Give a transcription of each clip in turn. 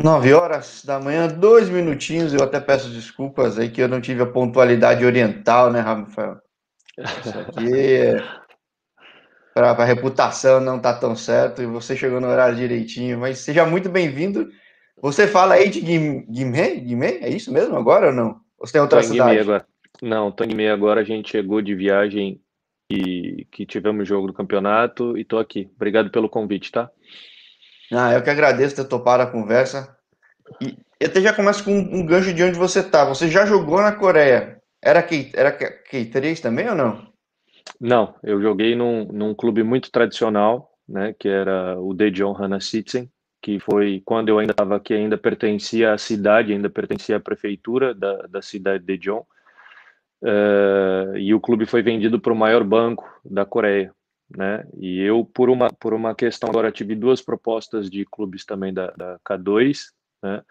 9 horas da manhã, dois minutinhos. Eu até peço desculpas aí que eu não tive a pontualidade oriental, né, Rafael? Isso aqui, para a reputação não tá tão certo e você chegou no horário direitinho. Mas seja muito bem-vindo. Você fala aí de Guimê? Guimê? É isso mesmo agora ou não? Ou você tem outra tô cidade? agora. Não, tô em Guimê agora. A gente chegou de viagem e que tivemos jogo do campeonato e tô aqui. Obrigado pelo convite, tá? Ah, eu que agradeço ter topado a conversa. E até já começo com um, gancho de onde você tá. Você já jogou na Coreia. Era, K, era K3 também ou não? Não, eu joguei num, num clube muito tradicional, né, que era o Daejeon Hanasitsen, que foi quando eu ainda estava aqui, ainda pertencia à cidade, ainda pertencia à prefeitura da, da cidade de Daejeon. Uh, e o clube foi vendido para o maior banco da Coreia, né? E eu, por uma, por uma questão, agora tive duas propostas de clubes também da, da K2, né?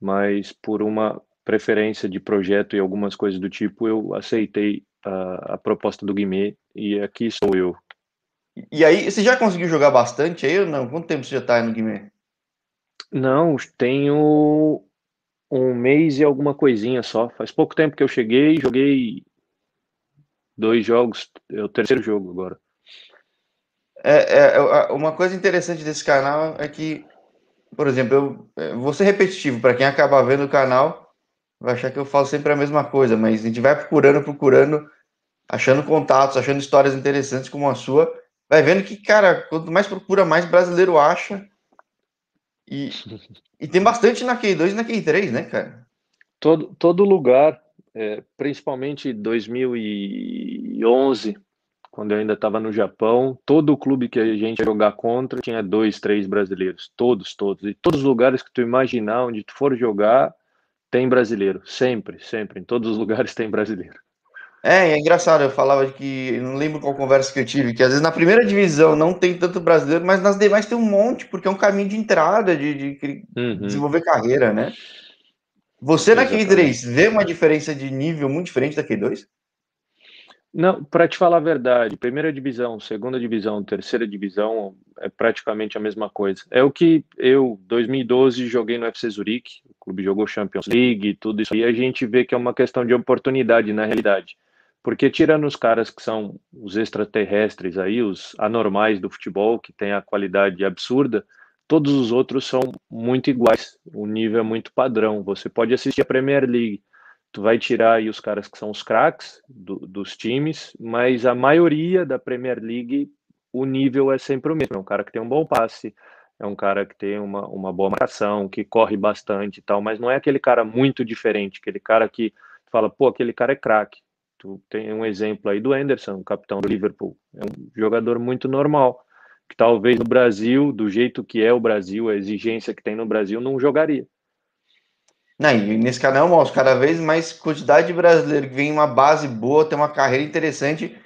Mas por uma preferência de projeto e algumas coisas do tipo, eu aceitei a, a proposta do Guimê e aqui sou eu. E aí, você já conseguiu jogar bastante aí ou não? Quanto tempo você já está no Guimê? Não, tenho um mês e alguma coisinha só. Faz pouco tempo que eu cheguei, joguei dois jogos, é o terceiro jogo agora. É, é, é, uma coisa interessante desse canal é que, por exemplo, eu é, vou ser repetitivo, para quem acabar vendo o canal, vai achar que eu falo sempre a mesma coisa, mas a gente vai procurando, procurando, achando contatos, achando histórias interessantes como a sua, vai vendo que, cara, quanto mais procura, mais brasileiro acha. E, e tem bastante na Q2 e na Q3, né, cara? Todo, todo lugar, é, principalmente 2011, quando eu ainda estava no Japão, todo clube que a gente ia jogar contra tinha dois, três brasileiros, todos, todos. E todos os lugares que tu imaginar, onde tu for jogar, tem brasileiro, sempre, sempre. Em todos os lugares tem brasileiro. É, é engraçado, eu falava que, não lembro qual conversa que eu tive, que às vezes na primeira divisão não tem tanto brasileiro, mas nas demais tem um monte, porque é um caminho de entrada, de, de uhum. desenvolver carreira, né? Você na Q3 vê uma diferença de nível muito diferente da Q2? Não, para te falar a verdade, primeira divisão, segunda divisão, terceira divisão é praticamente a mesma coisa. É o que eu, 2012, joguei no FC Zurique, o clube jogou Champions League, tudo isso. E a gente vê que é uma questão de oportunidade na realidade. Porque tirando os caras que são os extraterrestres aí, os anormais do futebol, que tem a qualidade absurda, todos os outros são muito iguais. O nível é muito padrão. Você pode assistir a Premier League tu vai tirar aí os caras que são os craques do, dos times, mas a maioria da Premier League, o nível é sempre o mesmo. É um cara que tem um bom passe, é um cara que tem uma, uma boa marcação, que corre bastante e tal, mas não é aquele cara muito diferente, aquele cara que fala, pô, aquele cara é craque. Tu tem um exemplo aí do Anderson, o capitão do Liverpool. É um jogador muito normal, que talvez no Brasil, do jeito que é o Brasil, a exigência que tem no Brasil, não jogaria. Não, e nesse canal mostra cada vez mais quantidade de brasileiro que vem uma base boa, tem uma carreira interessante.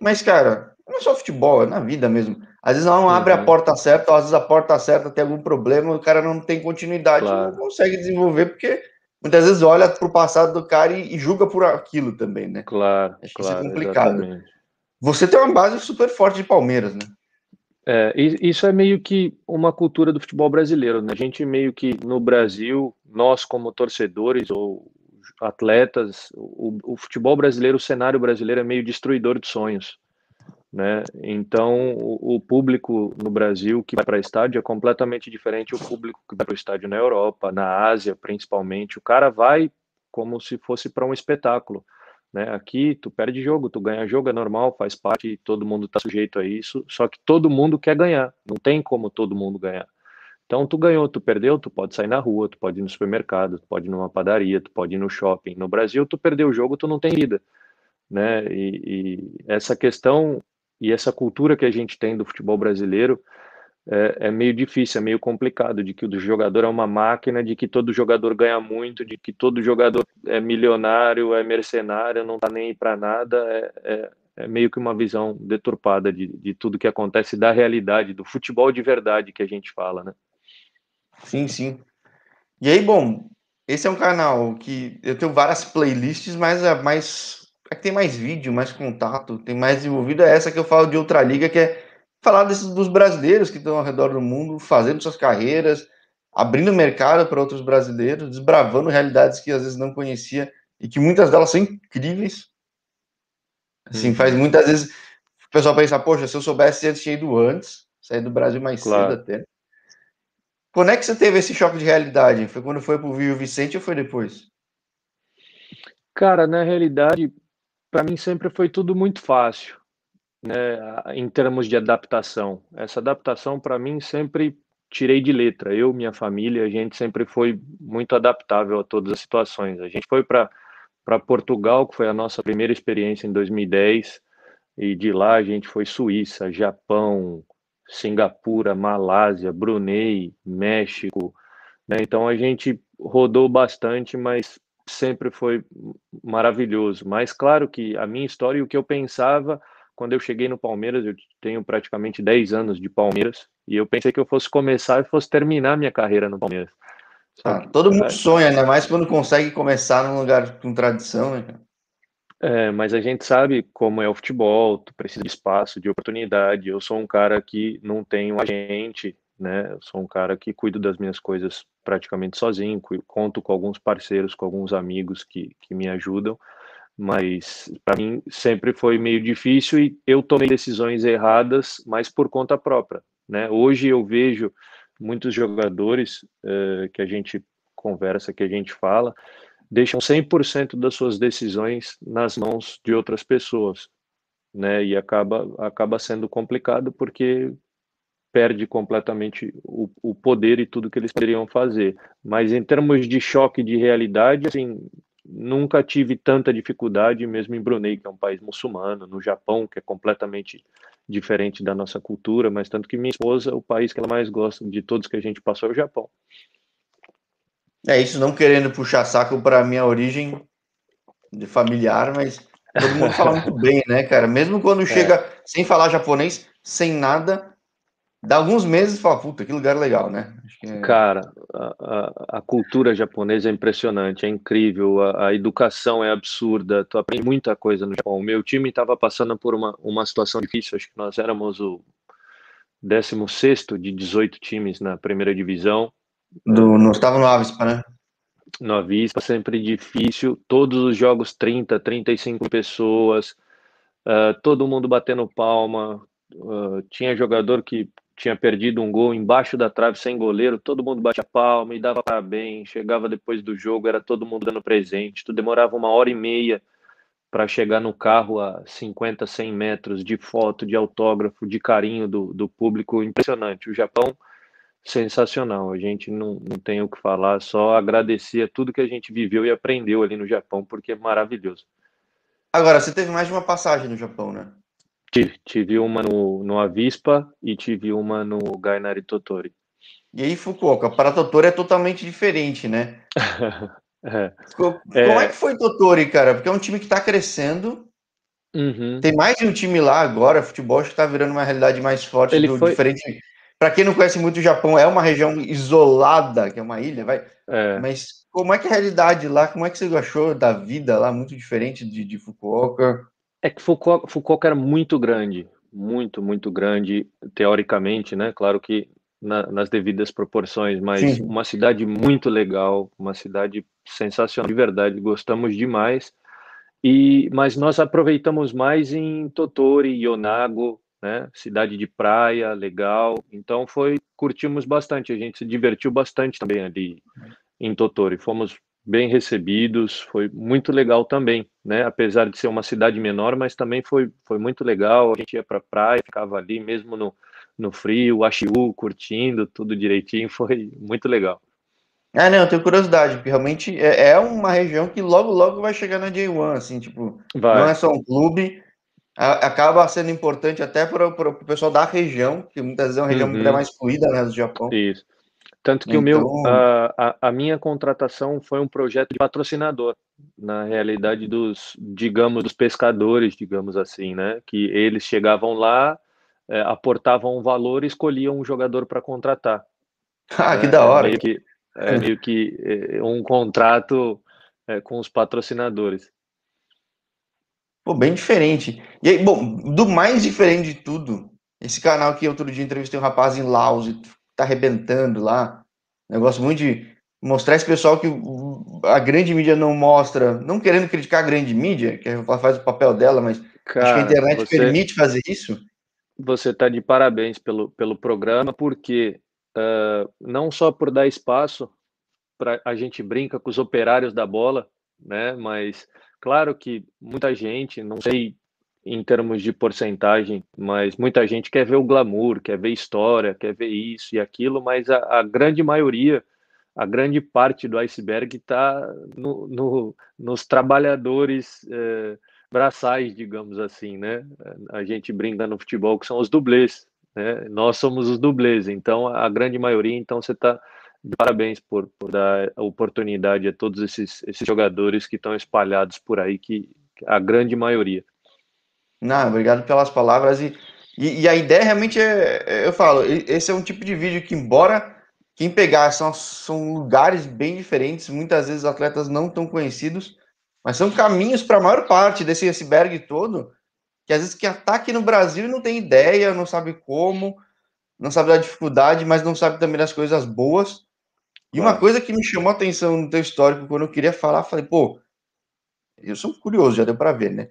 Mas, cara, não é só futebol, é na vida mesmo. Às vezes não abre uhum. a porta certa, ou às vezes a porta certa tem algum problema, o cara não tem continuidade, claro. não consegue desenvolver, porque muitas vezes olha para o passado do cara e, e, julga por aquilo também, né? Claro. Acho que claro, isso é complicado. Exatamente. Você tem uma base super forte de Palmeiras, né? É, isso é meio que uma cultura do futebol brasileiro, né? A gente meio que no Brasil, nós como torcedores ou atletas, o, o futebol brasileiro, o cenário brasileiro é meio destruidor de sonhos, né? Então, o, o público no Brasil que vai para estádio é completamente diferente do público que vai para o estádio na Europa, na Ásia, principalmente. O cara vai como se fosse para um espetáculo. Né? Aqui tu perde jogo, tu ganha jogo, é normal, faz parte, todo mundo está sujeito a isso, só que todo mundo quer ganhar, não tem como todo mundo ganhar. Então tu ganhou, tu perdeu, tu pode sair na rua, tu pode ir no supermercado, tu pode ir numa padaria, tu pode ir no shopping. No Brasil, tu perdeu o jogo, tu não tem vida. Né? E, e essa questão e essa cultura que a gente tem do futebol brasileiro, é, é, meio difícil, é meio complicado, de que o jogador é uma máquina, de que todo jogador ganha muito, de que todo jogador é milionário, é mercenário, não tá nem para nada, é, é, é, meio que uma visão deturpada de, de tudo que acontece da realidade, do futebol de verdade que a gente fala, né? Sim, sim. E aí, bom, esse é um canal que eu tenho várias playlists, mas é mais é que tem mais vídeo, mais contato, tem mais desenvolvido. É essa que eu falo de outra liga, que é falar desses, dos brasileiros que estão ao redor do mundo fazendo suas carreiras, abrindo mercado para outros brasileiros, desbravando realidades que às vezes não conhecia e que muitas delas são incríveis. Assim, uhum. faz muitas vezes o pessoal pensa, poxa, se eu soubesse antes, tinha ido antes, sair do Brasil mais claro. cedo até. Quando é que você teve esse choque de realidade? Foi quando foi para o Vivo Vicente ou foi depois? Cara, na realidade, para mim sempre foi tudo muito fácil, né, em termos de adaptação. Essa adaptação para mim sempre tirei de letra. Eu, minha família, a gente sempre foi muito adaptável a todas as situações. A gente foi para Portugal, que foi a nossa primeira experiência em 2010, e de lá a gente foi Suíça, Japão, Singapura, Malásia, Brunei, México. Né? Então a gente rodou bastante, mas sempre foi maravilhoso. Mas claro que a minha história e o que eu pensava quando eu cheguei no Palmeiras, eu tenho praticamente 10 anos de Palmeiras, e eu pensei que eu fosse começar e fosse terminar minha carreira no Palmeiras. Ah, todo mundo sonha, ainda mais quando consegue começar num lugar com tradição, né? É, mas a gente sabe como é o futebol, tu precisa de espaço, de oportunidade. Eu sou um cara que não tenho agente, né? Eu sou um cara que cuido das minhas coisas praticamente sozinho, conto com alguns parceiros, com alguns amigos que, que me ajudam, mas para mim sempre foi meio difícil e eu tomei decisões erradas, mas por conta própria, né? Hoje eu vejo muitos jogadores uh, que a gente conversa, que a gente fala, deixam 100% das suas decisões nas mãos de outras pessoas, né? E acaba acaba sendo complicado porque perde completamente o, o poder e tudo que eles poderiam fazer. Mas em termos de choque de realidade, assim, nunca tive tanta dificuldade, mesmo em Brunei, que é um país muçulmano, no Japão, que é completamente diferente da nossa cultura, mas tanto que minha esposa, o país que ela mais gosta de todos que a gente passou é o Japão. É isso, não querendo puxar saco para minha origem de familiar, mas todo mundo fala muito bem, né, cara? Mesmo quando é. chega sem falar japonês, sem nada, Dá alguns meses e fala, puta, que lugar legal, né? É... Cara, a, a, cultura japonesa é impressionante, é incrível, a, a, educação é absurda, tu aprende muita coisa no Japão. O meu time estava passando por uma, uma situação difícil, acho que nós éramos o 16 de 18 times na primeira divisão. Do, não estava no Avispa, né? No Avispa, sempre difícil, todos os jogos 30, 35 pessoas, uh, todo mundo batendo palma, Uh, tinha jogador que tinha perdido um gol embaixo da trave sem goleiro, todo mundo batia palma e dava parabéns, chegava depois do jogo, era todo mundo dando presente, tu demorava uma hora e meia para chegar no carro a 50, 100 metros de foto, de autógrafo, de carinho do, do público, impressionante. O Japão, sensacional, a gente não, não tem o que falar, só agradecer tudo que a gente viveu e aprendeu ali no Japão, porque é maravilhoso. Agora, você teve mais de uma passagem no Japão, né? Tive, tive uma no, no Avispa e tive uma no Gainari Totori. E aí, Fukuoka, para Totori é totalmente diferente, né? é. Como é... é que foi Totori, cara? Porque é um time que está crescendo. Uhum. Tem mais de um time lá agora, futebol que está virando uma realidade mais forte, do, foi... diferente. Para quem não conhece muito o Japão, é uma região isolada, que é uma ilha, vai. É. Mas como é que é a realidade lá? Como é que você achou da vida lá, muito diferente de, de Fukuoka? É que Foucault, Foucault era muito grande, muito, muito grande, teoricamente, né? Claro que na, nas devidas proporções, mas Sim. uma cidade muito legal, uma cidade sensacional, de verdade, gostamos demais. E, mas nós aproveitamos mais em Totori, Yonago, né? Cidade de praia, legal. Então foi, curtimos bastante, a gente se divertiu bastante também ali em Totori. Fomos bem recebidos, foi muito legal também, né? Apesar de ser uma cidade menor, mas também foi, foi muito legal. A gente ia para a praia, ficava ali mesmo no, no frio, Achiu, curtindo tudo direitinho, foi muito legal. Ah, não, eu tenho curiosidade, porque realmente é, é uma região que logo, logo vai chegar na J1, assim, tipo, vai. não é só um clube, a, acaba sendo importante até para o pessoal da região, que muitas vezes é uma região uhum. muito mais fluida, né, do Japão. Isso. Tanto que então... o meu, então a, a, minha contratação foi um projeto de patrocinador, na realidade dos, digamos, dos pescadores, digamos assim, né? Que eles chegavam lá, é, aportavam um valor e escolhiam um jogador para contratar. Ah, que é, da hora! É meio que, é meio que é, um contrato é, com os patrocinadores. Pô, bem diferente. E aí, bom, do mais diferente de tudo, esse canal que outro dia entrevistei um rapaz em e tá arrebentando lá. Negócio muito de mostrar esse pessoal que a grande mídia não mostra, não querendo criticar a grande mídia, que ela faz o papel dela, mas Cara, acho que a internet você, permite fazer isso. Você está de parabéns pelo, pelo programa, porque uh, não só por dar espaço para a gente brinca com os operários da bola, né? Mas claro que muita gente, não sei em termos de porcentagem, mas muita gente quer ver o glamour, quer ver história, quer ver isso e aquilo, mas a, a grande maioria, a grande parte do iceberg está no, no, nos trabalhadores eh, braçais, digamos assim, né? A gente brinca no futebol que são os dublês, né? Nós somos os dublês, então a grande maioria, então você está parabéns por, por dar oportunidade a todos esses, esses jogadores que estão espalhados por aí, que a grande maioria. Não, obrigado pelas palavras. E, e, e, a ideia realmente é, é, eu falo, esse é um tipo de vídeo que, embora quem pegar são, são lugares bem diferentes, muitas vezes atletas não tão conhecidos, mas são caminhos para a maior parte desse iceberg todo, que às vezes que ataque no Brasil não tem ideia, não sabe como, não sabe da dificuldade, mas não sabe também das coisas boas. E uma coisa que me chamou a atenção no teu histórico, quando eu queria falar, falei, pô, eu sou curioso, já deu para ver, né?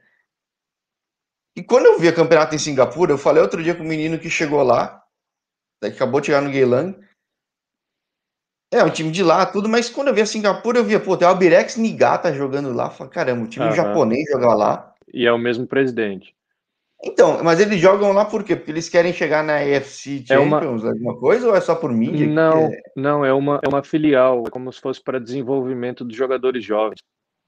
E quando eu vi a campeonato em Singapura, eu falei outro dia com um menino que chegou lá, que acabou de chegar no Geylang. É, um time de lá, tudo, mas quando eu vi a Singapura, eu via, pô, tem o Albirex Nigata jogando lá. Falei, caramba, o time uhum. japonês joga lá. E é o mesmo presidente. Então, mas eles jogam lá por quê? Porque eles querem chegar na AFC Champions, é uma... alguma coisa, ou é só por mídia? Não, é... não, é uma, é uma filial, é como se fosse para desenvolvimento dos jogadores jovens.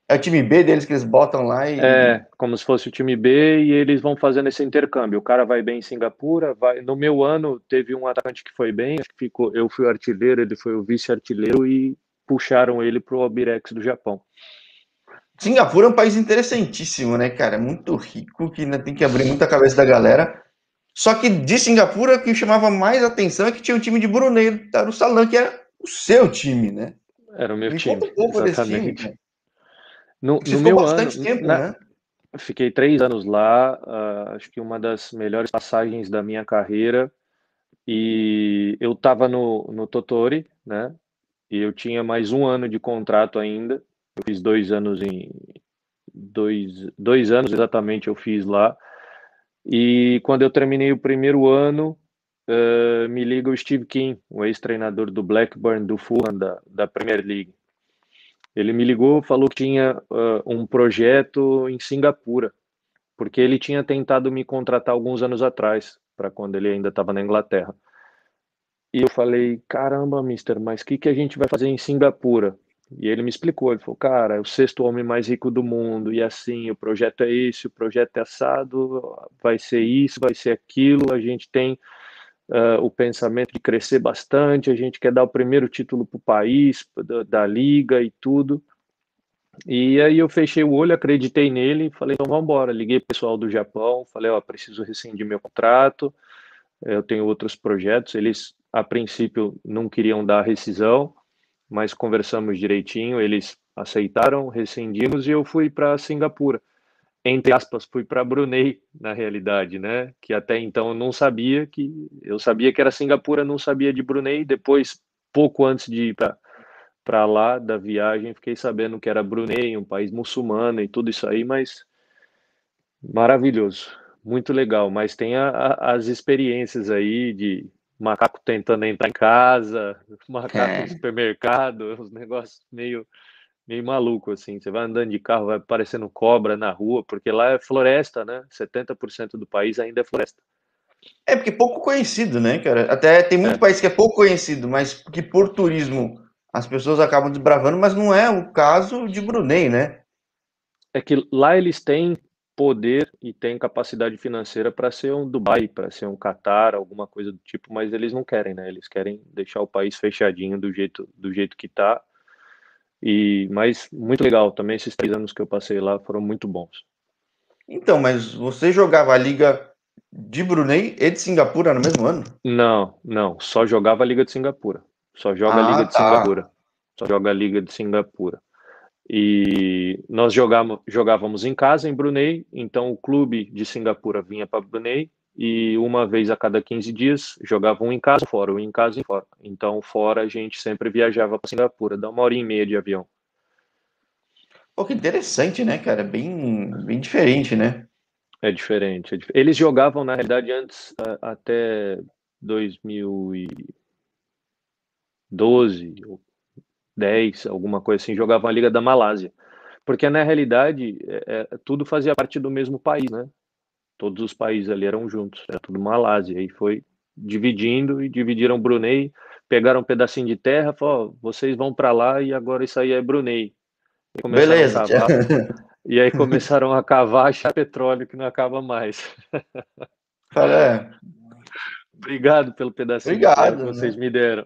É o time B deles que eles botam lá e. É, como se fosse o time B e eles vão fazendo esse intercâmbio. O cara vai bem em Singapura, vai. No meu ano, teve um atacante que foi bem, ficou, eu fui o artilheiro, ele foi o vice-artilheiro e puxaram ele para o Albirex do Japão. Singapura é um país interessantíssimo, né, cara? Muito rico, que ainda tem que abrir muita cabeça da galera. Só que de Singapura, o que chamava mais atenção é que tinha um time de Brunei, Darussalam, que era o seu time, né? Era o meu Me time. Um pouco exatamente. desse time, No, no meu bastante ano, tempo, na... né? Fiquei três anos lá, uh, acho que uma das melhores passagens da minha carreira. E eu estava no, no Totori, né? E eu tinha mais um ano de contrato ainda. Eu fiz dois anos em dois, dois anos exatamente eu fiz lá. E quando eu terminei o primeiro ano, uh, me liga o Steve King, o ex-treinador do Blackburn, do Fulham, da, da Premier League. Ele me ligou, falou que tinha uh, um projeto em Singapura, porque ele tinha tentado me contratar alguns anos atrás, para quando ele ainda estava na Inglaterra. E eu falei, caramba, mister, mas o que, que a gente vai fazer em Singapura? E ele me explicou, ele falou, cara, é o sexto homem mais rico do mundo, e assim, o projeto é esse, o projeto é assado, vai ser isso, vai ser aquilo, a gente tem uh, o pensamento de crescer bastante, a gente quer dar o primeiro título para o país, da, da, liga e tudo. E aí eu fechei o olho, acreditei nele, falei, então vamos embora. Liguei pro pessoal do Japão, falei, ó, preciso rescindir meu contrato, eu tenho outros projetos. Eles, a princípio, não queriam dar rescisão, mas conversamos direitinho, eles aceitaram, rescindimos e eu fui para Singapura. Entre aspas, fui para Brunei, na realidade, né? Que até então eu não sabia que. Eu sabia que era Singapura, não sabia de Brunei. Depois, pouco antes de ir para lá da viagem, fiquei sabendo que era Brunei, um país muçulmano e tudo isso aí, mas maravilhoso, muito legal. Mas tem a, a, as experiências aí de macaco tentando entrar em casa, macaco é. no supermercado, uns negócios meio, meio maluco, assim. Você vai andando de carro, vai parecendo cobra na rua, porque lá é floresta, né? 70% do país ainda é floresta. É porque é pouco conhecido, né, cara? Até tem muito é. país que é pouco conhecido, mas que por turismo as pessoas acabam desbravando, mas não é o caso de Brunei, né? É que lá eles têm poder e tem capacidade financeira para ser um Dubai, para ser um Qatar, alguma coisa do tipo, mas eles não querem, né? Eles querem deixar o país fechadinho do jeito do jeito que está. E mas muito legal também esses três anos que eu passei lá foram muito bons. Então, mas você jogava a liga de Brunei e de Singapura no mesmo ano? Não, não, só jogava a liga de Singapura. Só joga ah, a liga de tá. Singapura. Só joga a liga de Singapura. E nós jogávamos, jogávamos em casa, em Brunei, então o clube de Singapura vinha para Brunei e uma vez a cada 15 dias jogava um em casa, fora, um em casa e fora. Então, fora a gente sempre viajava para Singapura, dá uma hora e meia de avião. Pô, que interessante, né, cara? Bem, bem diferente, né? É diferente. É dif... Eles jogavam, na realidade, antes, até 2012, 10, alguma coisa assim, jogavam a Liga da Malásia. Porque, na realidade, é, é, tudo fazia parte do mesmo país, né? Todos os países ali eram juntos, era tudo Malásia. E foi dividindo e dividiram Brunei, pegaram um pedacinho de terra, falaram, vocês vão para lá e agora isso aí é Brunei. Beleza. e aí começaram a cavar achar petróleo que não acaba mais. Cara, Obrigado pelo pedacinho Obrigado, que né? vocês me deram.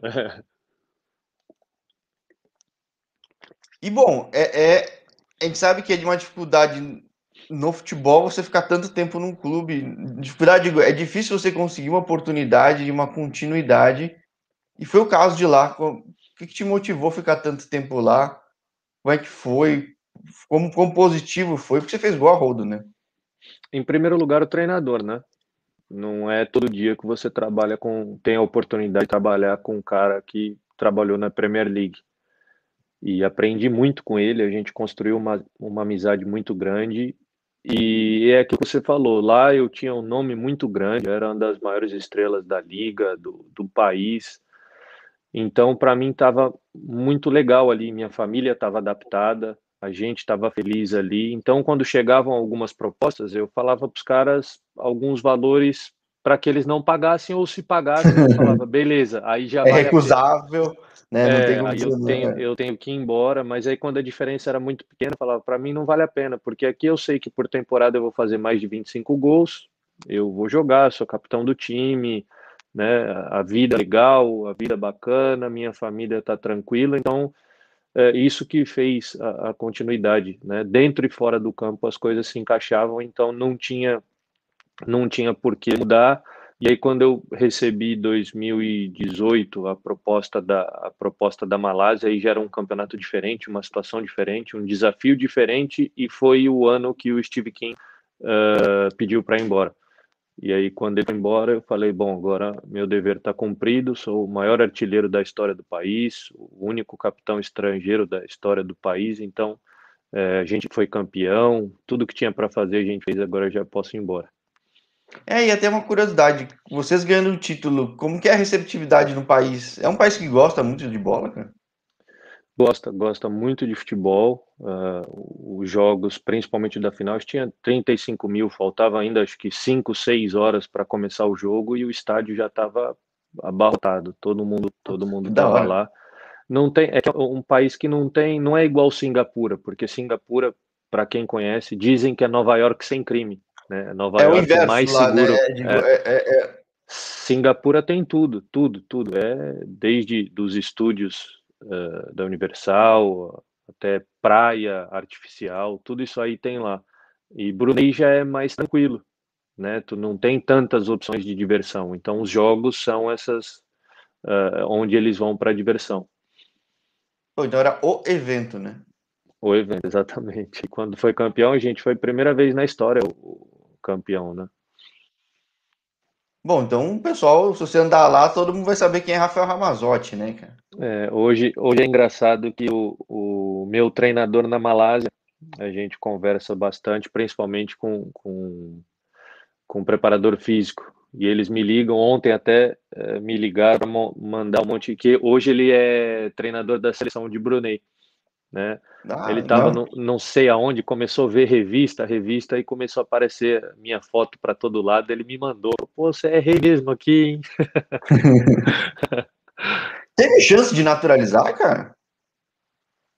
E bom, é, é, a gente sabe que é de uma dificuldade no futebol você ficar tanto tempo num clube. Dificuldade, é difícil você conseguir uma oportunidade e uma continuidade. E foi o caso de lá. O que, te motivou a ficar tanto tempo lá? Como é que foi? Como, como positivo foi? Porque você fez gol a rodo, né? Em primeiro lugar, o treinador, né? Não é todo dia que você trabalha com, tem a oportunidade de trabalhar com um cara que trabalhou na Premier League. E aprendi muito com ele, a gente construiu uma, uma amizade muito grande. E é aquilo que você falou, lá eu tinha um nome muito grande, era uma das maiores estrelas da liga, do, do país. Então, para mim, estava muito legal ali. Minha família estava adaptada, a gente estava feliz ali. Então, quando chegavam algumas propostas, eu falava para os caras alguns valores para que eles não pagassem, ou se pagassem, eu falava, beleza, aí já É recusável, né? Não é, tem como aí dizer eu tenho, né? eu tenho que ir embora, mas aí quando a diferença era muito pequena, eu falava, para mim não vale a pena, porque aqui eu sei que por temporada eu vou fazer mais de 25 gols, eu vou jogar, sou capitão do time, né? A vida é legal, a vida é bacana, minha família está tranquila, então é isso que fez a, a continuidade, né? Dentro e fora do campo as coisas se encaixavam, então não tinha não tinha por que mudar. E aí quando eu recebi 2018 a proposta da a proposta da Malásia, aí já era um campeonato diferente, uma situação diferente, um desafio diferente e foi o ano que o Steve King uh, pediu para ir embora. E aí quando ele foi embora, eu falei, bom, agora meu dever está cumprido, sou o maior artilheiro da história do país, o único capitão estrangeiro da história do país, então eh, a gente foi campeão, tudo que tinha para fazer a gente fez, agora já posso ir embora. É, e até uma curiosidade, vocês ganhando o título, como que é a receptividade no país? É um país que gosta muito de bola, cara? Gosta, gosta muito de futebol. Uh, os jogos, principalmente da final, tinha 35 mil, faltava ainda acho que 5, 6 horas para começar o jogo e o estádio já estava abarrotado. Todo mundo, todo mundo estava lá. Não tem, é um país que não tem, não é igual Singapura, porque Singapura, para quem conhece, dizem que é Nova York sem crime. Né? Nova é York o inverso mais lá, seguro. Né? Digo, é, é, Singapura tem tudo, tudo, tudo. É desde dos estúdios uh, da Universal até praia artificial, tudo isso aí tem lá. E Brunei já é mais tranquilo, né? Tu não tem tantas opções de diversão. Então os jogos são essas uh, onde eles vão para diversão. Pô, então era o evento, né? O evento, exatamente. Quando foi campeão, a gente foi a primeira vez na história o campeão, né? Bom, então, pessoal, se você andar lá, todo mundo vai saber quem é Rafael Ramazotti, né, cara? É, hoje, hoje é engraçado que o, o meu treinador na Malásia, a gente conversa bastante, principalmente com, com, com o preparador físico. E eles me ligam, ontem até é, me ligaram para mandar um monte, que hoje ele é treinador da seleção de Brunei. Né? Ah, ele estava não. não sei aonde, começou a ver revista, revista, e começou a aparecer minha foto para todo lado. Ele me mandou: Pô, você é rei mesmo aqui, hein? Teve chance de naturalizar, cara?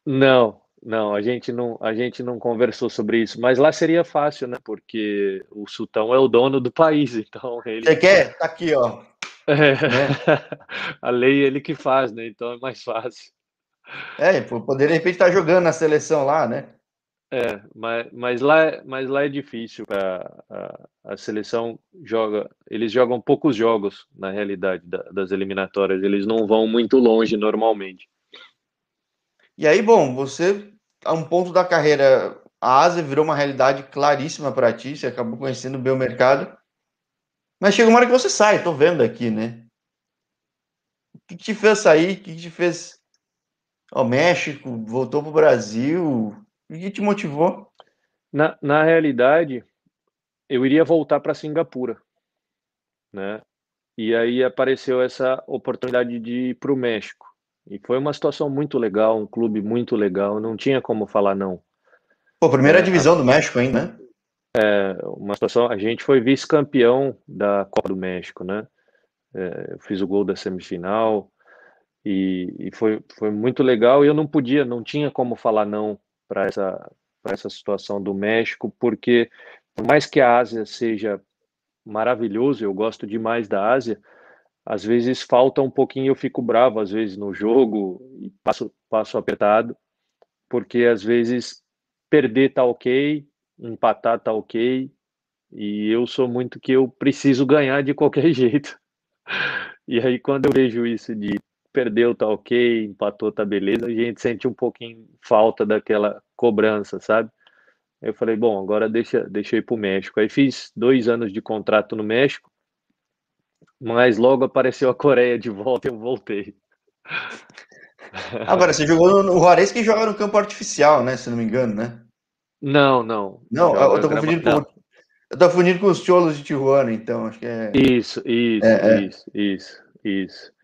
Não, não, a gente não, a gente não conversou sobre isso, mas lá seria fácil, né? Porque o sultão é o dono do país, então ele. Você quer? Tá aqui, ó. É, né? a lei é ele que faz, né? Então é mais fácil. É, poder de repente estar tá jogando na seleção lá, né? É, mas, mas, lá, mas lá é difícil. A, a, a, seleção joga, eles jogam poucos jogos na realidade da, das eliminatórias, eles não vão muito longe normalmente. E aí, bom, você a um ponto da carreira, a Ásia virou uma realidade claríssima para ti, você acabou conhecendo bem o mercado. Mas chega uma hora que você sai, tô vendo aqui, né? O que, te fez sair? O que, que te fez ao México? Voltou pro Brasil? O que te motivou? Na, na realidade, eu iria voltar para Singapura, né? E aí apareceu essa oportunidade de ir para o México. E foi uma situação muito legal, um clube muito legal, não tinha como falar não. Pô, primeira é, divisão a... do México ainda, né? É, uma situação, a gente foi vice-campeão da Copa do México, né? É, eu fiz o gol da semifinal e, e, foi, foi muito legal e eu não podia, não tinha como falar não para essa, essa situação do México, porque por mais que a Ásia seja maravilhoso, eu gosto demais da Ásia, às vezes falta um pouquinho, eu fico bravo às vezes no jogo e passo, passo apertado, porque às vezes perder tá ok, empatar tá ok, e eu sou muito que eu preciso ganhar de qualquer jeito. E aí quando eu vejo isso de perdeu tá ok, empatou tá beleza, a gente sente um pouquinho falta daquela cobrança, sabe? Eu falei, bom, agora deixa, eu ir pro México. Aí fiz dois anos de contrato no México, mas logo apareceu a Coreia de volta e eu voltei. Agora, você jogou no, Juarez que joga no campo artificial, né? Se não me engano, né? Não, não. Não, eu tô, confundindo com, eu tô confundindo com os cholos de Tijuana, então acho que é. Isso, isso, é, isso, é. isso, isso. Lá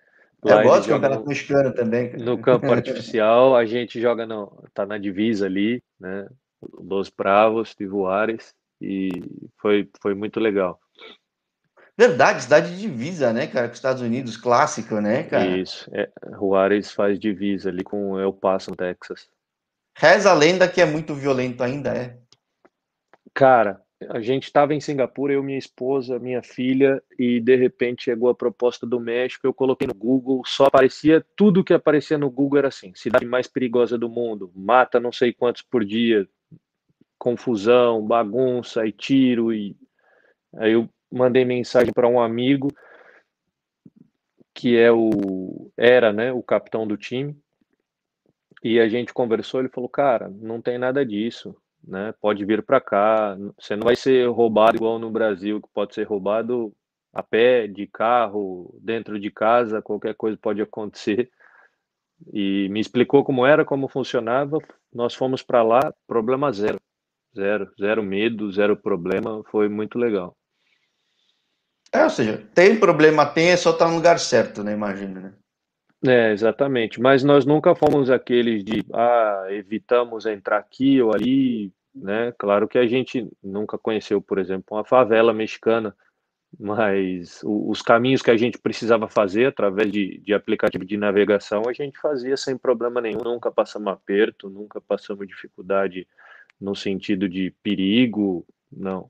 eu gosto de campeonato mexicano também. Cara. No campo artificial, a gente joga no, tá na divisa ali, né? Los Bravos de Juárez e foi, foi muito legal. Verdade, cidade de divisa, né, cara, com os Estados Unidos, clássico, né, cara? Isso, é, Juárez faz divisa ali com El Paso, no Texas. Reza a lenda que é muito violento ainda, é? Cara, a gente estava em Singapura, eu, minha esposa, minha filha, e de repente chegou a proposta do México. Eu coloquei no Google, só aparecia tudo que aparecia no Google era assim: cidade mais perigosa do mundo, mata não sei quantos por dia, confusão, bagunça e tiro. E aí eu mandei mensagem para um amigo que é o era, né, o capitão do time. E a gente conversou, ele falou: "Cara, não tem nada disso né? Pode vir para cá, você não vai ser roubado igual no Brasil, que pode ser roubado a pé, de carro, dentro de casa, qualquer coisa pode acontecer. E me explicou como era, como funcionava. Nós fomos para lá, problema zero. Zero, zero medo, zero problema, foi muito legal. É, ou seja, tem problema, tem, é só estar tá no lugar certo, né? Imagina, né? É, exatamente. Mas nós nunca fomos aqueles de, ah, evitamos entrar aqui ou ali, né? Claro que a gente nunca conheceu, por exemplo, uma favela mexicana, mas os caminhos que a gente precisava fazer através de, de aplicativo de navegação, a gente fazia sem problema nenhum, nunca passamos aperto, nunca passamos dificuldade no sentido de perigo, não.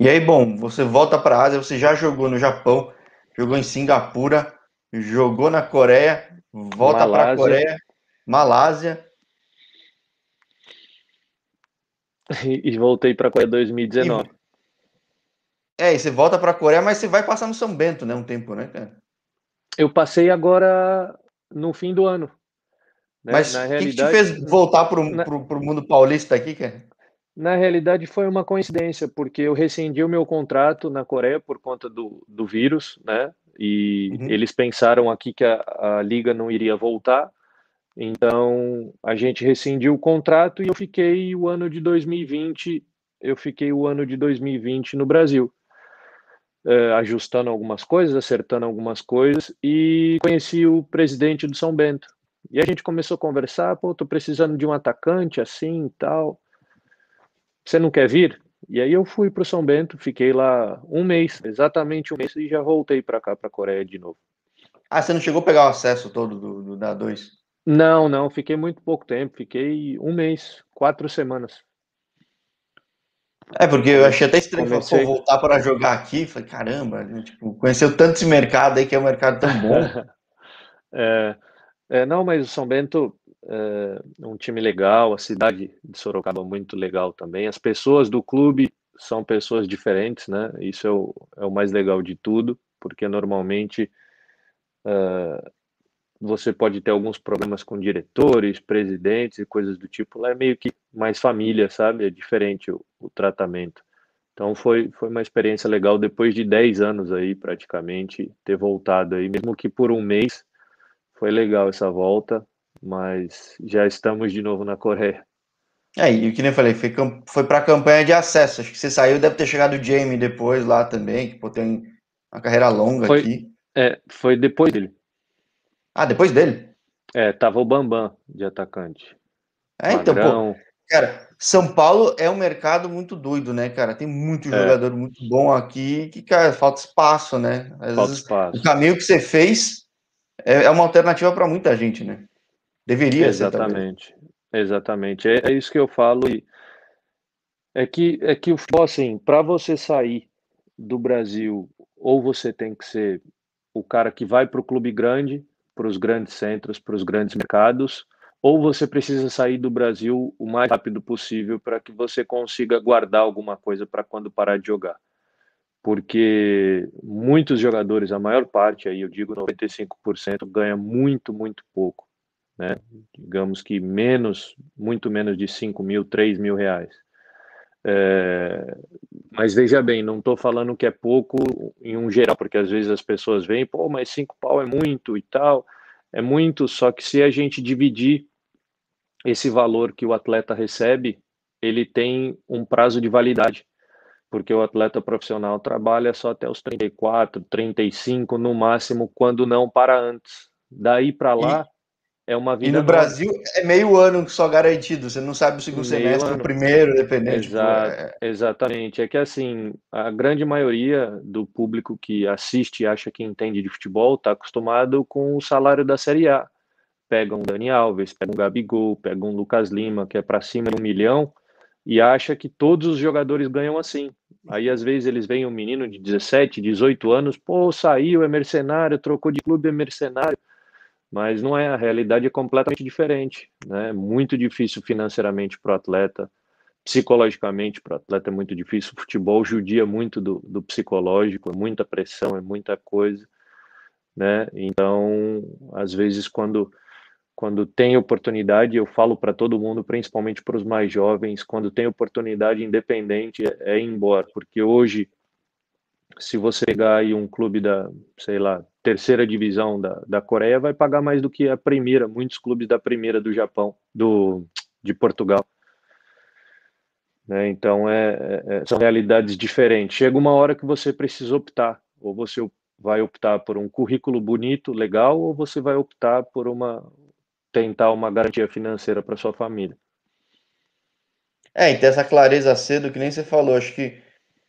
E aí, bom, você volta para a Ásia, você já jogou no Japão, jogou em Singapura, jogou na Coreia, volta para a Coreia, Malásia. E, voltei para a Coreia 2019. E, é, e você volta para a Coreia, mas você vai passar no São Bento, né? Um tempo, né, cara? Eu passei agora no fim do ano. Né? Mas o realidade... que, te fez voltar para o na... mundo paulista aqui, cara? Na realidade, foi uma coincidência, porque eu rescindi o meu contrato na Coreia por conta do, do vírus, né? E uhum. eles pensaram aqui que a, a liga não iria voltar, então a gente rescindiu o contrato e eu fiquei o ano de 2020, eu fiquei o ano de 2020 no Brasil. Uh, ajustando algumas coisas, acertando algumas coisas, e conheci o presidente do São Bento. E a gente começou a conversar, pô, tô precisando de um atacante assim e tal. Você não quer vir? E aí eu fui para o São Bento, fiquei lá um mês, exatamente um mês, e já voltei para cá, para a Coreia de novo. Ah, você não chegou a pegar o acesso todo do, do da 2? Não, não, fiquei muito pouco tempo, fiquei um mês, quatro semanas. É, porque eu achei até estranho Comecei... voltar para jogar aqui, falei, caramba, né, tipo, conheceu tanto esse mercado aí, que é um mercado tão bom. é, é, não, mas o São Bento, é um time legal, a cidade de Sorocaba muito legal também. As pessoas do clube são pessoas diferentes, né? Isso é o, é o mais legal de tudo, porque normalmente uh, você pode ter alguns problemas com diretores, presidentes e coisas do tipo. Lá é meio que mais família, sabe? É diferente o, o tratamento. Então foi, foi uma experiência legal depois de 10 anos aí, praticamente, ter voltado aí, mesmo que por um mês. Foi legal essa volta, mas já estamos de novo na Coreia. É, e o que nem falei, foi, foi para a campanha de acesso. Acho que você saiu, deve ter chegado o Jamie depois lá também, que pô, tem uma carreira longa foi, aqui. É, foi depois dele. Ah, depois dele? É, tava o Bambam de atacante. É, então, pô, cara, São Paulo é um mercado muito doido, né, cara? Tem muito é. jogador muito bom aqui que, cara, falta espaço, né? Às falta vezes, espaço. O caminho que você fez é, é uma alternativa para muita gente, né? Deveria Exatamente. ser. Exatamente. É, é, isso que eu falo. E é que, é que o futebol, assim, para você sair do Brasil, ou você tem que ser o cara que vai para o clube grande, para os grandes centros, para os grandes mercados, ou você precisa sair do Brasil o mais rápido possível para que você consiga guardar alguma coisa para quando parar de jogar. Porque muitos jogadores, a maior parte, aí eu digo 95%, ganha muito, muito pouco. Né? Digamos que menos, muito menos de 5 mil, 3 mil reais. É, mas veja bem, não estou falando que é pouco em um geral, porque às vezes as pessoas veem, pô, mas cinco pau é muito e tal. É muito, só que se a gente dividir esse valor que o atleta recebe, ele tem um prazo de validade, porque o atleta profissional trabalha só até os 34, 35 no máximo, quando não para antes. Daí para lá, é uma vida. E no nova. Brasil é meio ano só garantido, você não sabe o segundo meio semestre, ano. o primeiro, dependendo. Tipo, Exa tipo, é... Exatamente. É que assim, a grande maioria do público que assiste e acha que entende de futebol está acostumado com o salário da Série A. Pega um Dani Alves, pega um Gabigol, pega um Lucas Lima, que é para cima de um milhão, e acha que todos os jogadores ganham assim. Aí às vezes eles veem um menino de 17, 18 anos, pô, saiu, é mercenário, trocou de clube, é mercenário mas não é, a realidade é completamente diferente, né? Muito difícil financeiramente para o atleta, psicologicamente para o atleta é muito difícil, o futebol judia muito do, do psicológico, é muita pressão, é muita coisa, né? Então, às vezes quando quando tem oportunidade, eu falo para todo mundo, principalmente para os mais jovens, quando tem oportunidade independente é, é ir embora, porque hoje se você pegar aí um clube da, sei lá, terceira divisão da, da Coreia, vai pagar mais do que a primeira, muitos clubes da primeira do Japão, do, de Portugal. Né? Então, é, é, é, são realidades diferentes. Chega uma hora que você precisa optar, ou você vai optar por um currículo bonito, legal, ou você vai optar por uma tentar uma garantia financeira para sua família. É, e ter essa clareza cedo, que nem você falou, acho que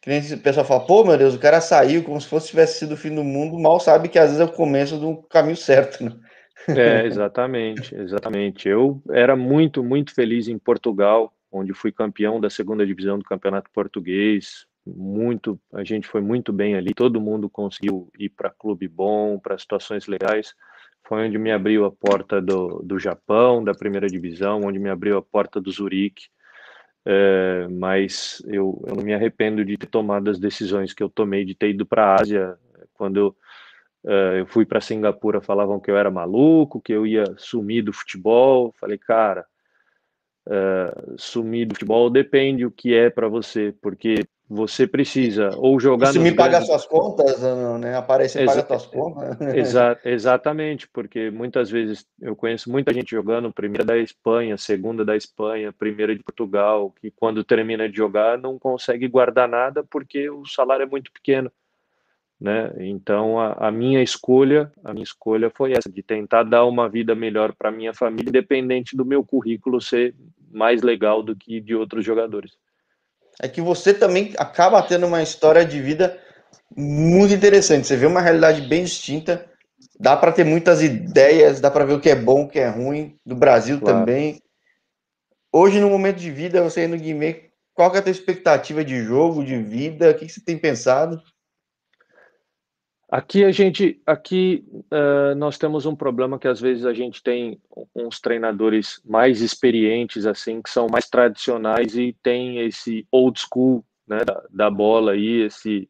que nem o pessoal fala, pô, meu Deus, o cara saiu como se fosse tivesse sido o fim do mundo, mal sabe que às vezes é o começo do caminho certo, né? É, exatamente, exatamente. Eu era muito, muito feliz em Portugal, onde fui campeão da segunda divisão do Campeonato Português. Muito, a gente foi muito bem ali, todo mundo conseguiu ir para clube bom, para situações legais. Foi onde me abriu a porta do, do Japão, da primeira divisão, onde me abriu a porta do Zurique é, mas eu, eu, não me arrependo de ter tomado as decisões que eu tomei de ter ido para a Ásia. Quando eu, é, eu fui para Singapura, falavam que eu era maluco, que eu ia sumir do futebol. Falei, cara, sumir do futebol depende o que é para você, porque você precisa ou jogar. Isso me paga grandes... suas contas, né? Aparece e Exa... paga suas contas. Exa... Exatamente, porque muitas vezes eu conheço muita gente jogando primeira da Espanha, segunda da Espanha, primeira de Portugal, que quando termina de jogar não consegue guardar nada porque o salário é muito pequeno. Né? Então a, a minha escolha, a minha escolha foi essa de tentar dar uma vida melhor para minha família, independente do meu currículo ser mais legal do que de outros jogadores é que você também acaba tendo uma história de vida muito interessante. Você vê uma realidade bem distinta. Dá para ter muitas ideias, dá para ver o que é bom, o que é ruim, do Brasil claro. também. Hoje, no momento de vida, você no Guimê, qual que é a tua expectativa de jogo, de vida? O que, que você tem pensado? Aqui a gente, aqui uh, nós temos um problema que às vezes a gente tem uns treinadores mais experientes assim, que são mais tradicionais e tem esse old school, né, da, da bola aí, esse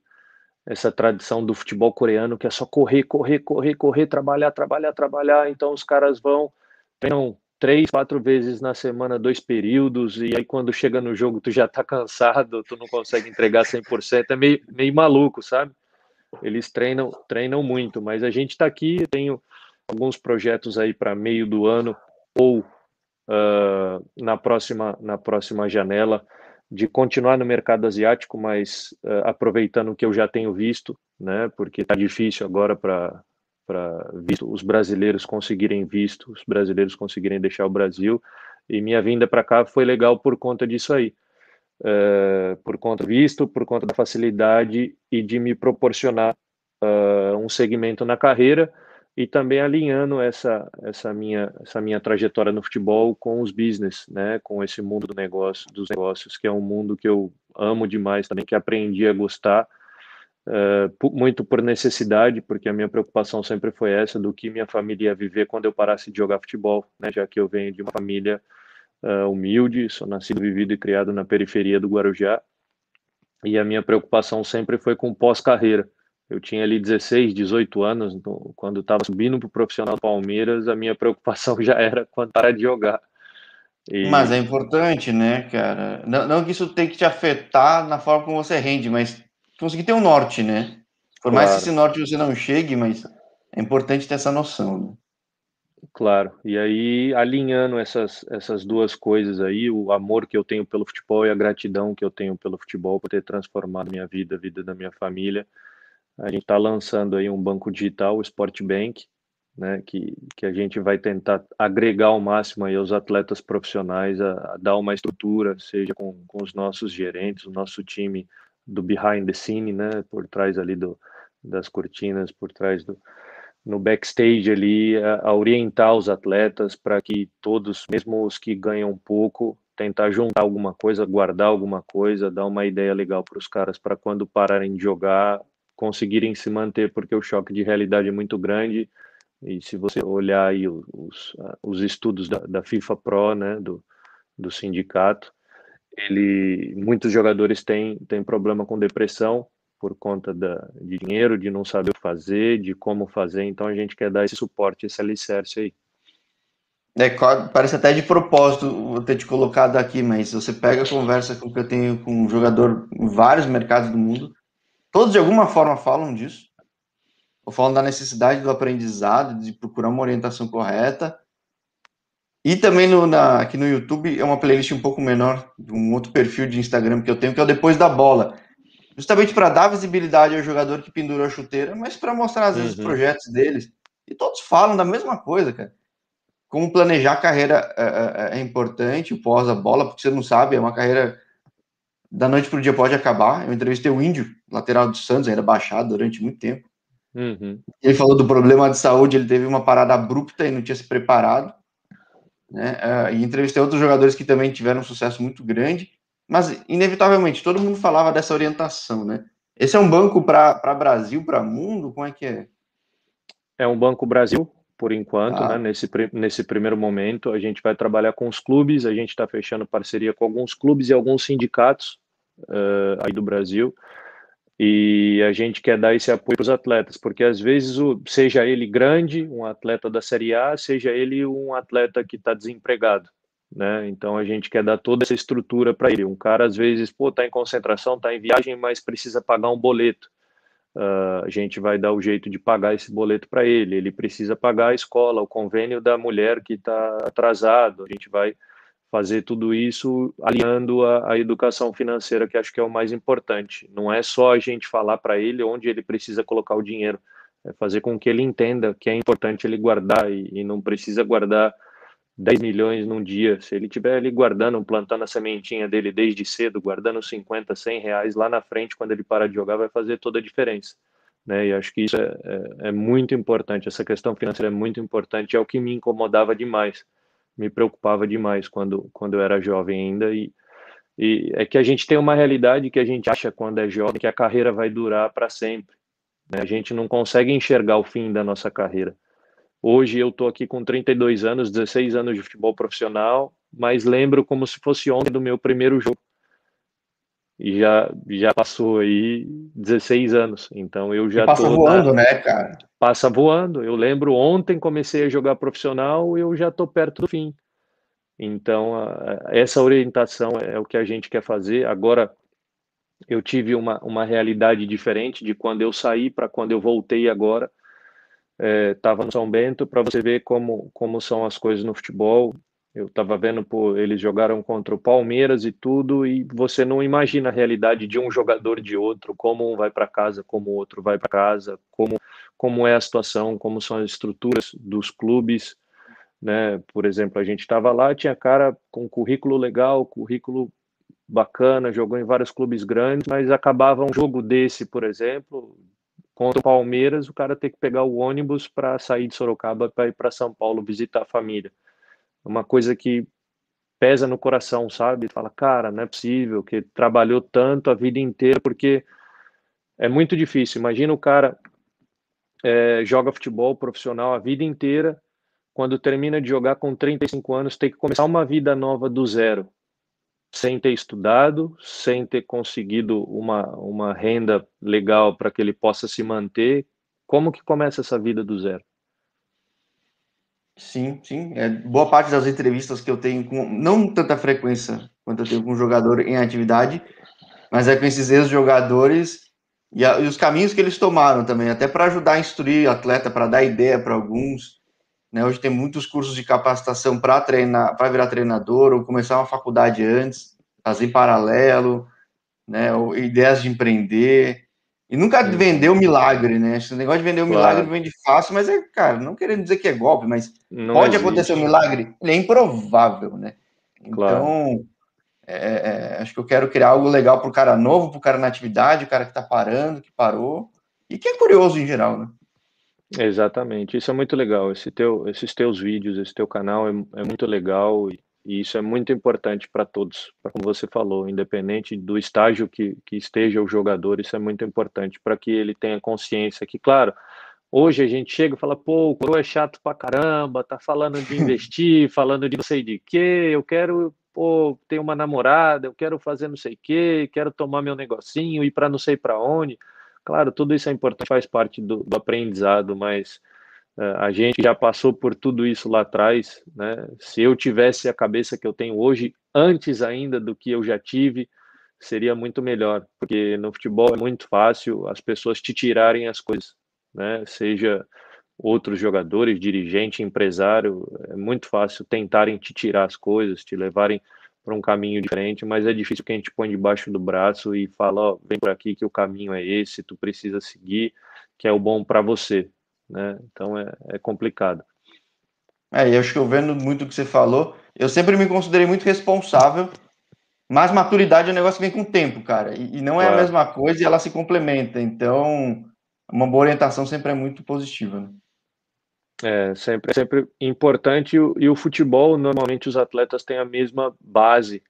essa tradição do futebol coreano que é só correr, correr, correr, correr, trabalhar, trabalhar, trabalhar. Então os caras vão treinam três, quatro vezes na semana, dois períodos, e aí quando chega no jogo tu já tá cansado, tu não consegue entregar 100%, é meio, meio maluco, sabe? Eles treinam, treinam muito, mas a gente está aqui, tenho alguns projetos aí para meio do ano ou uh, na próxima na próxima janela de continuar no mercado asiático, mas uh, aproveitando o que eu já tenho visto, né? Porque está difícil agora para para os brasileiros conseguirem visto, os brasileiros conseguirem deixar o Brasil. E minha vinda para cá foi legal por conta disso aí. Uh, por conta do visto, por conta da facilidade e de me proporcionar uh, um segmento na carreira e também alinhando essa essa minha essa minha trajetória no futebol com os business, né, com esse mundo do negócio, dos negócios, que é um mundo que eu amo demais também, que aprendi a gostar uh, muito por necessidade, porque a minha preocupação sempre foi essa do que minha família ia viver quando eu parasse de jogar futebol, né, já que eu venho de uma família uh, humilde, sou nascido, vivido e criado na periferia do Guarujá, e a minha preocupação sempre foi com pós-carreira. Eu tinha ali 16, 18 anos, então, quando estava subindo para o profissional do Palmeiras, a minha preocupação já era quando parar de jogar. E... Mas é importante, né, cara? Não, não, que isso tem que te afetar na forma como você rende, mas conseguir ter um norte, né? Por mais claro. que esse norte você não chegue, mas é importante ter essa noção. Né? Claro, e aí alinhando essas, essas duas coisas aí, o amor que eu tenho pelo futebol e a gratidão que eu tenho pelo futebol por ter transformado minha vida, a vida da minha família, a gente está lançando aí um banco digital, o Sport Bank, né, que, que a gente vai tentar agregar ao máximo aí aos atletas profissionais, a, a dar uma estrutura, seja com, com os nossos gerentes, o nosso time do behind the scene, né, por trás ali do, das cortinas, por trás do no backstage ali, a, a orientar os atletas para que todos, mesmo os que ganham pouco, tentar juntar alguma coisa, guardar alguma coisa, dar uma ideia legal para os caras para quando pararem de jogar conseguirem se manter, porque o choque de realidade é muito grande. E se você olhar aí os, os estudos da, da FIFA Pro, né, do, do sindicato, ele muitos jogadores têm, têm problema com depressão por conta da, de dinheiro, de não saber o que fazer, de como fazer. Então a gente quer dar esse suporte, esse alicerce aí. É, parece até de propósito ter te colocado aqui, mas você pega a conversa que eu tenho com um jogador em vários mercados do mundo, todos de alguma forma falam disso, ou falam da necessidade do aprendizado, de procurar uma orientação correta, e também no, na, aqui no YouTube é uma playlist um pouco menor, um outro perfil de Instagram que eu tenho, que é o Depois da Bola. Justamente para dar visibilidade ao jogador que pendurou a chuteira, mas para mostrar às vezes uhum. os projetos deles. E todos falam da mesma coisa, cara. Como planejar a carreira é, é, é importante, o pós a bola, porque você não sabe, é uma carreira da noite para o dia pode acabar. Eu entrevistei o Índio, lateral do Santos, ainda baixado durante muito tempo. Uhum. Ele falou do problema de saúde, ele teve uma parada abrupta e não tinha se preparado. Né? Uh, e entrevistei outros jogadores que também tiveram um sucesso muito grande, mas inevitavelmente todo mundo falava dessa orientação, né? Esse é um banco para Brasil, para mundo? Como é que é? É um banco Brasil, por enquanto, ah. né? Nesse, nesse primeiro momento, a gente vai trabalhar com os clubes, a gente está fechando parceria com alguns clubes e alguns sindicatos uh, aí do Brasil e a gente quer dar esse apoio para os atletas, porque às vezes, o, seja ele grande, um atleta da Série A, seja ele um atleta que está desempregado, né? Então a gente quer dar toda essa estrutura para ele. Um cara às vezes, pô, tá em concentração, tá em viagem, mas precisa pagar um boleto. Uh, a gente vai dar o jeito de pagar esse boleto para ele. Ele precisa pagar a escola, o convênio da mulher que está atrasado. A gente vai fazer tudo isso alinhando a, a, educação financeira, que acho que é o mais importante. Não é só a gente falar para ele onde ele precisa colocar o dinheiro, é fazer com que ele entenda que é importante ele guardar e, e não precisa guardar 10 milhões num dia. Se ele estiver ali guardando, plantando a sementinha dele desde cedo, guardando 50, 100 reais lá na frente, quando ele parar de jogar, vai fazer toda a diferença. Né? E acho que isso é, é, é muito importante, essa questão financeira é muito importante, é o que me incomodava demais me preocupava demais quando, quando eu era jovem ainda. E, e é que a gente tem uma realidade que a gente acha quando é jovem, que a carreira vai durar para sempre. Né? A gente não consegue enxergar o fim da nossa carreira. Hoje eu estou aqui com 32 anos, 16 anos de futebol profissional, mas lembro como se fosse ontem do meu primeiro jogo. E já, já passou aí 16 anos, então eu já passa voando, na... né, cara? Passa voando. Eu lembro ontem comecei a jogar profissional, eu já tô perto do fim. Então, essa orientação é o que a gente quer fazer. Agora, eu tive uma, uma realidade diferente de quando eu saí para quando eu voltei agora. Estava é, no São Bento para você ver como, como são as coisas no futebol. Eu estava vendo, pô, eles jogaram contra o Palmeiras e tudo, e você não imagina a realidade de um jogador de outro, como um vai para casa, como o outro vai para casa, como, como é a situação, como são as estruturas dos clubes. Né? Por exemplo, a gente estava lá, tinha cara com currículo legal, currículo bacana, jogou em vários clubes grandes, mas acabava um jogo desse, por exemplo, contra o Palmeiras, o cara tem que pegar o ônibus para sair de Sorocaba para ir para São Paulo visitar a família. Uma coisa que pesa no coração, sabe? Fala, cara, não é possível que trabalhou tanto a vida inteira, porque é muito difícil. Imagina o cara é, joga futebol profissional a vida inteira, quando termina de jogar com 35 anos, tem que começar uma vida nova do zero sem ter estudado, sem ter conseguido uma, uma renda legal para que ele possa se manter, como que começa essa vida do zero? Sim, sim. É, boa parte das entrevistas que eu tenho com, não tanta frequência quanto eu tenho com um jogador em atividade, mas é com esses ex-jogadores e, e, os caminhos que eles tomaram também, até para ajudar a instruir atleta, para dar ideia para alguns. Né? Hoje tem muitos cursos de capacitação para treinar, para virar treinador, ou começar uma faculdade antes, fazer em paralelo, né? Ou ideias de empreender. E nunca Sim. vender o milagre, né? Esse negócio de vender o claro. milagre vende fácil, mas é, cara, não querendo dizer que é golpe, mas não pode existe. acontecer um milagre? Ele é improvável, né? Claro. Então, é, é, acho que eu quero criar algo legal para o cara novo, para o cara na atividade, o cara que está parando, que parou, e que é curioso em geral, né? Exatamente, isso é muito legal. Esse teu, esses teus vídeos, esse teu canal é, é muito legal e, e, isso é muito importante para todos, como você falou, independente do estágio que, que esteja o jogador, isso é muito importante para que ele tenha consciência que, claro, hoje a gente chega e fala, pô, o coroa é chato pra caramba, tá falando de investir, falando de não sei de quê, eu quero pô, ter uma namorada, eu quero fazer não sei o quê, quero tomar meu negocinho, ir para não sei para onde. Claro, tudo isso é importante, faz parte do, do aprendizado, mas uh, a gente já passou por tudo isso lá atrás, né? Se eu tivesse a cabeça que eu tenho hoje, antes ainda do que eu já tive, seria muito melhor, porque no futebol é muito fácil as pessoas te tirarem as coisas, né? Seja outros jogadores, dirigente, empresário, é muito fácil tentarem te tirar as coisas, te levarem para um caminho diferente, mas é difícil que a gente põe debaixo do braço e fala, ó, vem por aqui que o caminho é esse, tu precisa seguir, que é o bom para você, né? Então é, é complicado. É, e acho que eu vendo muito o que você falou, eu sempre me considerei muito responsável, mas maturidade é um negócio que vem com o tempo, cara, e, e não é claro. a mesma coisa e ela se complementa, então uma boa orientação sempre é muito positiva, né? É sempre, sempre importante e o futebol normalmente os atletas têm a mesma base,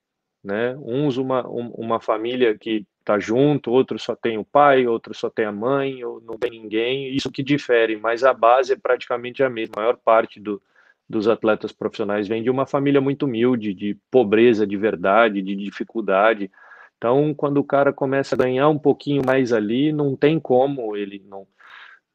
né? Uns uma, uma família que tá junto, outro só tem o pai, outro só tem a mãe, ou não tem ninguém, isso que difere, mas a base é praticamente a mesma. A maior parte do, dos atletas profissionais vem de uma família muito humilde, de pobreza de verdade, de dificuldade. Então, quando o cara começa a ganhar um pouquinho mais ali, não tem como ele não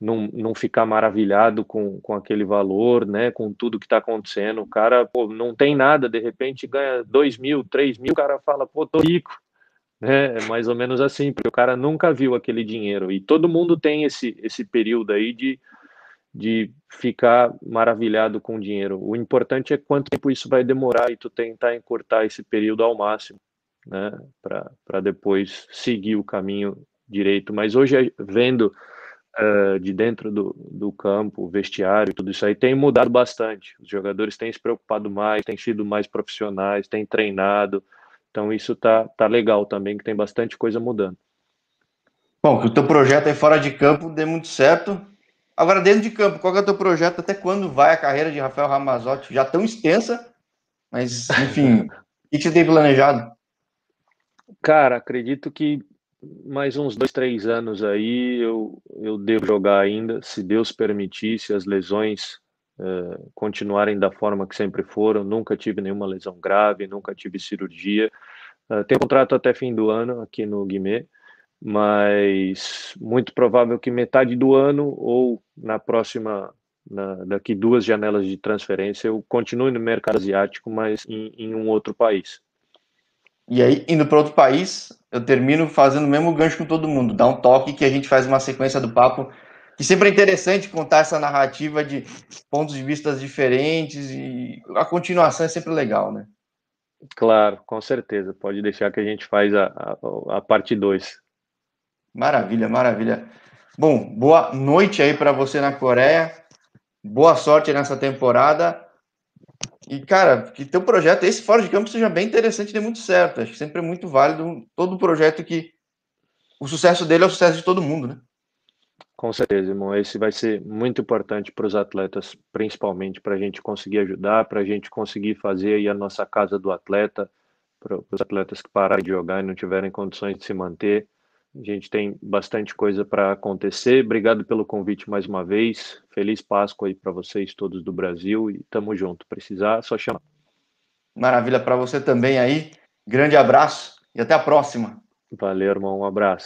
não, não ficar maravilhado com, com aquele valor, né, com tudo que está acontecendo. O cara, pô, não tem nada, de repente ganha dois mil, três mil, o cara fala, pô, tô rico. É, é mais ou menos assim, porque o cara nunca viu aquele dinheiro. E todo mundo tem esse, esse período aí de, de ficar maravilhado com o dinheiro. O importante é quanto tempo isso vai demorar e tu tentar encurtar esse período ao máximo, né, para depois seguir o caminho direito. Mas hoje, vendo uh, de dentro do, do campo, vestiário, tudo isso aí tem mudado bastante. Os jogadores têm se preocupado mais, têm sido mais profissionais, têm treinado. Então isso tá, tá legal também, que tem bastante coisa mudando. Bom, que o teu projeto aí fora de campo dê muito certo. Agora, dentro de campo, qual é o teu projeto? Até quando vai a carreira de Rafael Ramazotti? Já tão extensa, mas, enfim, o que você tem planejado? Cara, acredito que mais uns dois, três anos aí eu, eu devo jogar ainda, se Deus permitir, se as lesões uh, continuarem da forma que sempre foram. Nunca tive nenhuma lesão grave, nunca tive cirurgia. Uh, tenho contrato até fim do ano aqui no Guimê, mas muito provável que metade do ano ou na próxima na, daqui duas janelas de transferência, eu continue no mercado asiático, mas em, em um outro país. E aí, indo para outro país, eu termino fazendo o mesmo gancho com todo mundo, dá um toque que a gente faz uma sequência do papo, que sempre é interessante contar essa narrativa de pontos de vista diferentes e a continuação é sempre legal, né? Claro, com certeza. Pode deixar que a gente faz a, a, a parte 2. Maravilha, maravilha. Bom, boa noite aí para você na Coreia. Boa sorte nessa temporada. E, cara, que teu projeto, esse fora de campo, seja bem interessante e dê muito certo. Acho que sempre é muito válido todo projeto que o sucesso dele é o sucesso de todo mundo, né? Com certeza, irmão. Esse vai ser muito importante para os atletas, principalmente para a gente conseguir ajudar, para a gente conseguir fazer aí a nossa casa do atleta, para os atletas que pararem de jogar e não tiverem condições de se manter. A gente tem bastante coisa para acontecer. Obrigado pelo convite mais uma vez. Feliz Páscoa aí para vocês todos do Brasil e tamo junto. Precisar, só chamar. Maravilha para você também aí. Grande abraço e até a próxima. Valeu, irmão. Um abraço.